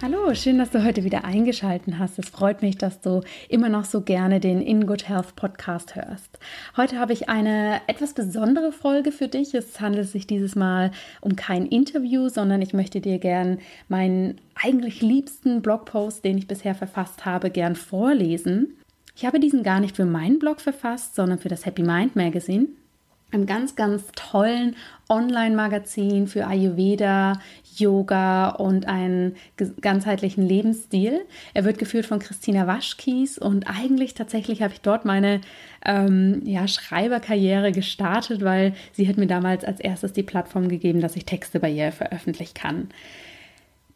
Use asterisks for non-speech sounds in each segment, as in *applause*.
Hallo, schön, dass du heute wieder eingeschaltet hast. Es freut mich, dass du immer noch so gerne den In Good Health Podcast hörst. Heute habe ich eine etwas besondere Folge für dich. Es handelt sich dieses Mal um kein Interview, sondern ich möchte dir gern meinen eigentlich liebsten Blogpost, den ich bisher verfasst habe, gern vorlesen. Ich habe diesen gar nicht für meinen Blog verfasst, sondern für das Happy Mind Magazine einem ganz, ganz tollen Online-Magazin für Ayurveda, Yoga und einen ganzheitlichen Lebensstil. Er wird geführt von Christina Waschkies und eigentlich tatsächlich habe ich dort meine ähm, ja, Schreiberkarriere gestartet, weil sie hat mir damals als erstes die Plattform gegeben, dass ich Texte bei ihr veröffentlichen kann.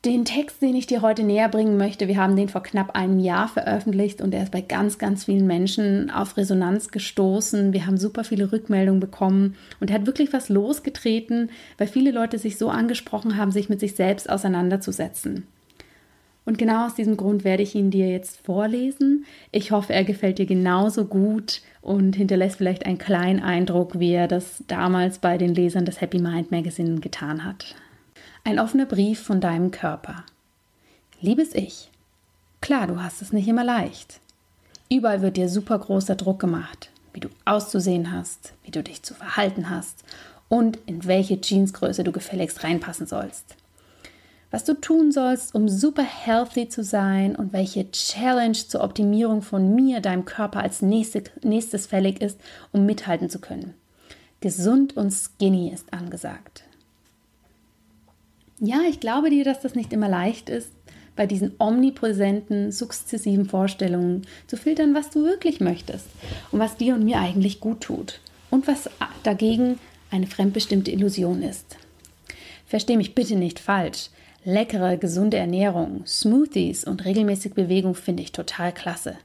Den Text, den ich dir heute näher bringen möchte, wir haben den vor knapp einem Jahr veröffentlicht und er ist bei ganz, ganz vielen Menschen auf Resonanz gestoßen. Wir haben super viele Rückmeldungen bekommen und er hat wirklich was losgetreten, weil viele Leute sich so angesprochen haben, sich mit sich selbst auseinanderzusetzen. Und genau aus diesem Grund werde ich ihn dir jetzt vorlesen. Ich hoffe, er gefällt dir genauso gut und hinterlässt vielleicht einen kleinen Eindruck, wie er das damals bei den Lesern des Happy Mind Magazine getan hat. Ein offener Brief von deinem Körper. Liebes Ich, klar, du hast es nicht immer leicht. Überall wird dir super großer Druck gemacht, wie du auszusehen hast, wie du dich zu verhalten hast und in welche Jeansgröße du gefälligst reinpassen sollst. Was du tun sollst, um super healthy zu sein und welche Challenge zur Optimierung von mir, deinem Körper als nächstes fällig ist, um mithalten zu können. Gesund und skinny ist angesagt. Ja, ich glaube dir, dass das nicht immer leicht ist, bei diesen omnipräsenten, sukzessiven Vorstellungen zu filtern, was du wirklich möchtest und was dir und mir eigentlich gut tut und was dagegen eine fremdbestimmte Illusion ist. Versteh mich bitte nicht falsch. Leckere, gesunde Ernährung, Smoothies und regelmäßig Bewegung finde ich total klasse.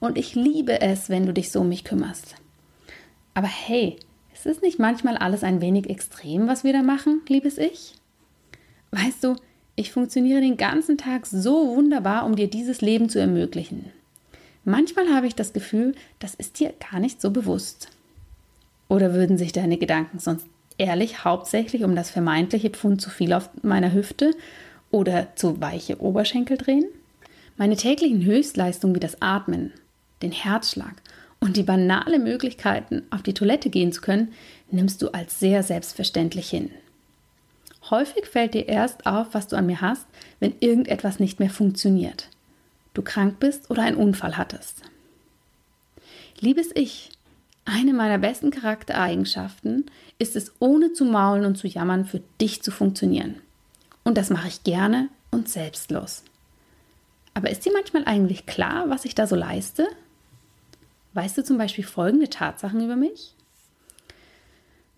Und ich liebe es, wenn du dich so um mich kümmerst. Aber hey, ist es nicht manchmal alles ein wenig extrem, was wir da machen, liebes Ich? Weißt du, ich funktioniere den ganzen Tag so wunderbar, um dir dieses Leben zu ermöglichen. Manchmal habe ich das Gefühl, das ist dir gar nicht so bewusst. Oder würden sich deine Gedanken sonst ehrlich hauptsächlich um das vermeintliche Pfund zu viel auf meiner Hüfte oder zu weiche Oberschenkel drehen? Meine täglichen Höchstleistungen wie das Atmen, den Herzschlag und die banale Möglichkeiten, auf die Toilette gehen zu können, nimmst du als sehr selbstverständlich hin. Häufig fällt dir erst auf, was du an mir hast, wenn irgendetwas nicht mehr funktioniert. Du krank bist oder einen Unfall hattest. Liebes Ich, eine meiner besten Charaktereigenschaften ist es, ohne zu maulen und zu jammern, für dich zu funktionieren. Und das mache ich gerne und selbstlos. Aber ist dir manchmal eigentlich klar, was ich da so leiste? Weißt du zum Beispiel folgende Tatsachen über mich?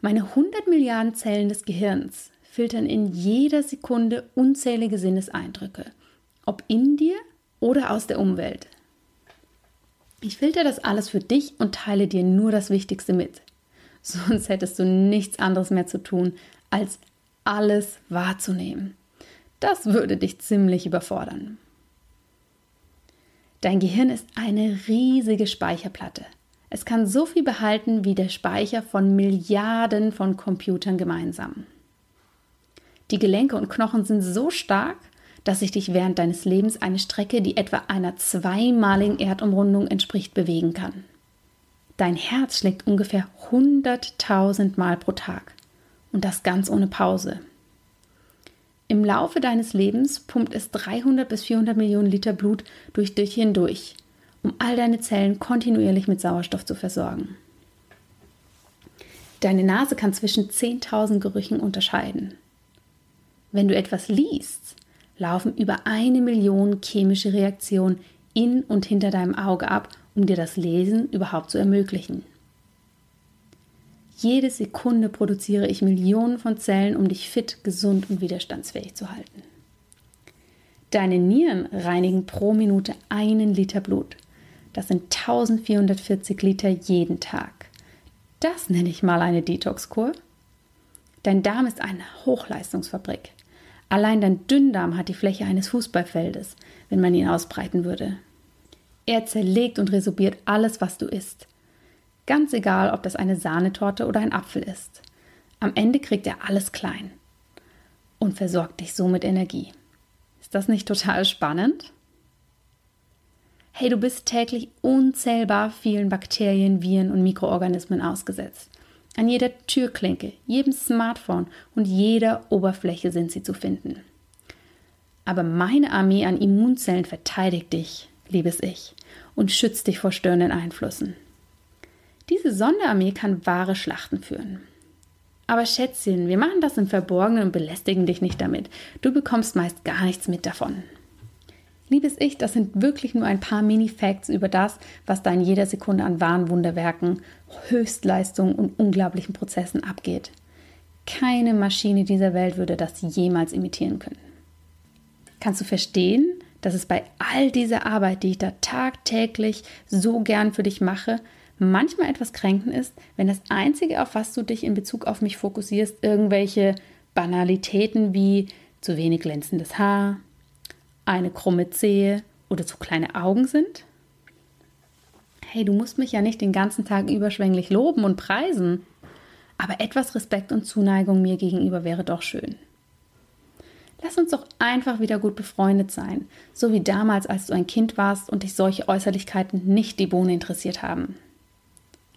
Meine 100 Milliarden Zellen des Gehirns filtern in jeder Sekunde unzählige Sinneseindrücke, ob in dir oder aus der Umwelt. Ich filter das alles für dich und teile dir nur das Wichtigste mit. *laughs* Sonst hättest du nichts anderes mehr zu tun, als alles wahrzunehmen. Das würde dich ziemlich überfordern. Dein Gehirn ist eine riesige Speicherplatte. Es kann so viel behalten wie der Speicher von Milliarden von Computern gemeinsam. Die Gelenke und Knochen sind so stark, dass sich dich während deines Lebens eine Strecke, die etwa einer zweimaligen Erdumrundung entspricht, bewegen kann. Dein Herz schlägt ungefähr 100.000 Mal pro Tag und das ganz ohne Pause. Im Laufe deines Lebens pumpt es 300 bis 400 Millionen Liter Blut durch dich hindurch, um all deine Zellen kontinuierlich mit Sauerstoff zu versorgen. Deine Nase kann zwischen 10.000 Gerüchen unterscheiden. Wenn du etwas liest, laufen über eine Million chemische Reaktionen in und hinter deinem Auge ab, um dir das Lesen überhaupt zu ermöglichen. Jede Sekunde produziere ich Millionen von Zellen, um dich fit, gesund und widerstandsfähig zu halten. Deine Nieren reinigen pro Minute einen Liter Blut. Das sind 1440 Liter jeden Tag. Das nenne ich mal eine Detox-Kur. Dein Darm ist eine Hochleistungsfabrik. Allein dein Dünndarm hat die Fläche eines Fußballfeldes, wenn man ihn ausbreiten würde. Er zerlegt und resorbiert alles, was du isst. Ganz egal, ob das eine Sahnetorte oder ein Apfel ist. Am Ende kriegt er alles klein und versorgt dich so mit Energie. Ist das nicht total spannend? Hey, du bist täglich unzählbar vielen Bakterien, Viren und Mikroorganismen ausgesetzt. An jeder Türklinke, jedem Smartphone und jeder Oberfläche sind sie zu finden. Aber meine Armee an Immunzellen verteidigt dich, liebes Ich, und schützt dich vor störenden Einflüssen. Diese Sonderarmee kann wahre Schlachten führen. Aber Schätzchen, wir machen das im Verborgenen und belästigen dich nicht damit. Du bekommst meist gar nichts mit davon. Liebes Ich, das sind wirklich nur ein paar Mini-Facts über das, was da in jeder Sekunde an wahren Wunderwerken, Höchstleistungen und unglaublichen Prozessen abgeht. Keine Maschine dieser Welt würde das jemals imitieren können. Kannst du verstehen, dass es bei all dieser Arbeit, die ich da tagtäglich so gern für dich mache, manchmal etwas kränkend ist, wenn das Einzige, auf was du dich in Bezug auf mich fokussierst, irgendwelche Banalitäten wie zu wenig glänzendes Haar, eine krumme Zehe oder zu kleine Augen sind? Hey, du musst mich ja nicht den ganzen Tag überschwänglich loben und preisen, aber etwas Respekt und Zuneigung mir gegenüber wäre doch schön. Lass uns doch einfach wieder gut befreundet sein, so wie damals, als du ein Kind warst und dich solche Äußerlichkeiten nicht die Bohne interessiert haben.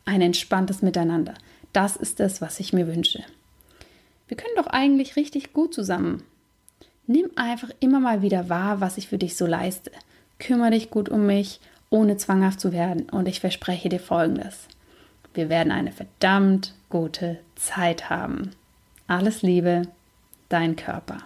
Ein entspanntes Miteinander, das ist es, was ich mir wünsche. Wir können doch eigentlich richtig gut zusammen. Nimm einfach immer mal wieder wahr, was ich für dich so leiste. Kümmere dich gut um mich, ohne zwanghaft zu werden, und ich verspreche dir Folgendes. Wir werden eine verdammt gute Zeit haben. Alles Liebe, dein Körper.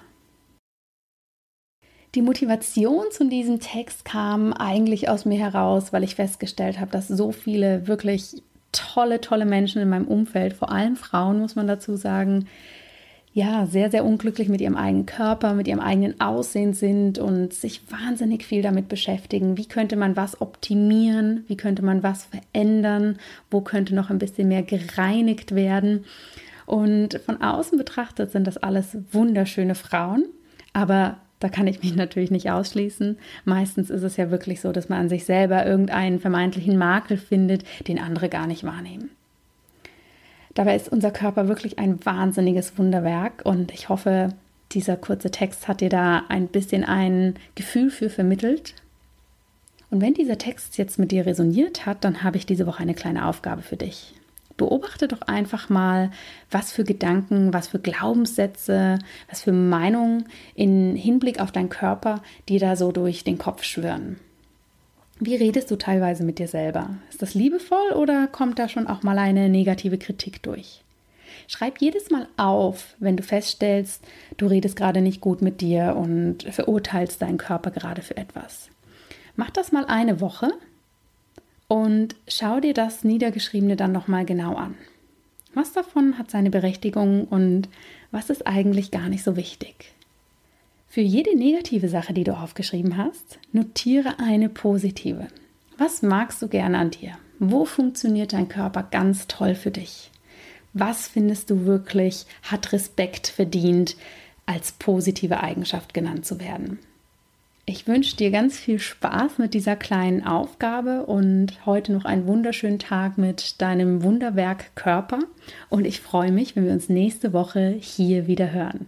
Die Motivation zu diesem Text kam eigentlich aus mir heraus, weil ich festgestellt habe, dass so viele wirklich tolle, tolle Menschen in meinem Umfeld, vor allem Frauen, muss man dazu sagen, ja, sehr, sehr unglücklich mit ihrem eigenen Körper, mit ihrem eigenen Aussehen sind und sich wahnsinnig viel damit beschäftigen. Wie könnte man was optimieren? Wie könnte man was verändern? Wo könnte noch ein bisschen mehr gereinigt werden? Und von außen betrachtet sind das alles wunderschöne Frauen, aber da kann ich mich *laughs* natürlich nicht ausschließen. Meistens ist es ja wirklich so, dass man an sich selber irgendeinen vermeintlichen Makel findet, den andere gar nicht wahrnehmen. Dabei ist unser Körper wirklich ein wahnsinniges Wunderwerk und ich hoffe, dieser kurze Text hat dir da ein bisschen ein Gefühl für vermittelt. Und wenn dieser Text jetzt mit dir resoniert hat, dann habe ich diese Woche eine kleine Aufgabe für dich. Beobachte doch einfach mal, was für Gedanken, was für Glaubenssätze, was für Meinungen im Hinblick auf deinen Körper dir da so durch den Kopf schwören. Wie redest du teilweise mit dir selber? Ist das liebevoll oder kommt da schon auch mal eine negative Kritik durch? Schreib jedes Mal auf, wenn du feststellst, du redest gerade nicht gut mit dir und verurteilst deinen Körper gerade für etwas. Mach das mal eine Woche und schau dir das Niedergeschriebene dann nochmal genau an. Was davon hat seine Berechtigung und was ist eigentlich gar nicht so wichtig? Für jede negative Sache, die du aufgeschrieben hast, notiere eine positive. Was magst du gerne an dir? Wo funktioniert dein Körper ganz toll für dich? Was findest du wirklich hat Respekt verdient, als positive Eigenschaft genannt zu werden? Ich wünsche dir ganz viel Spaß mit dieser kleinen Aufgabe und heute noch einen wunderschönen Tag mit deinem Wunderwerk Körper. Und ich freue mich, wenn wir uns nächste Woche hier wieder hören.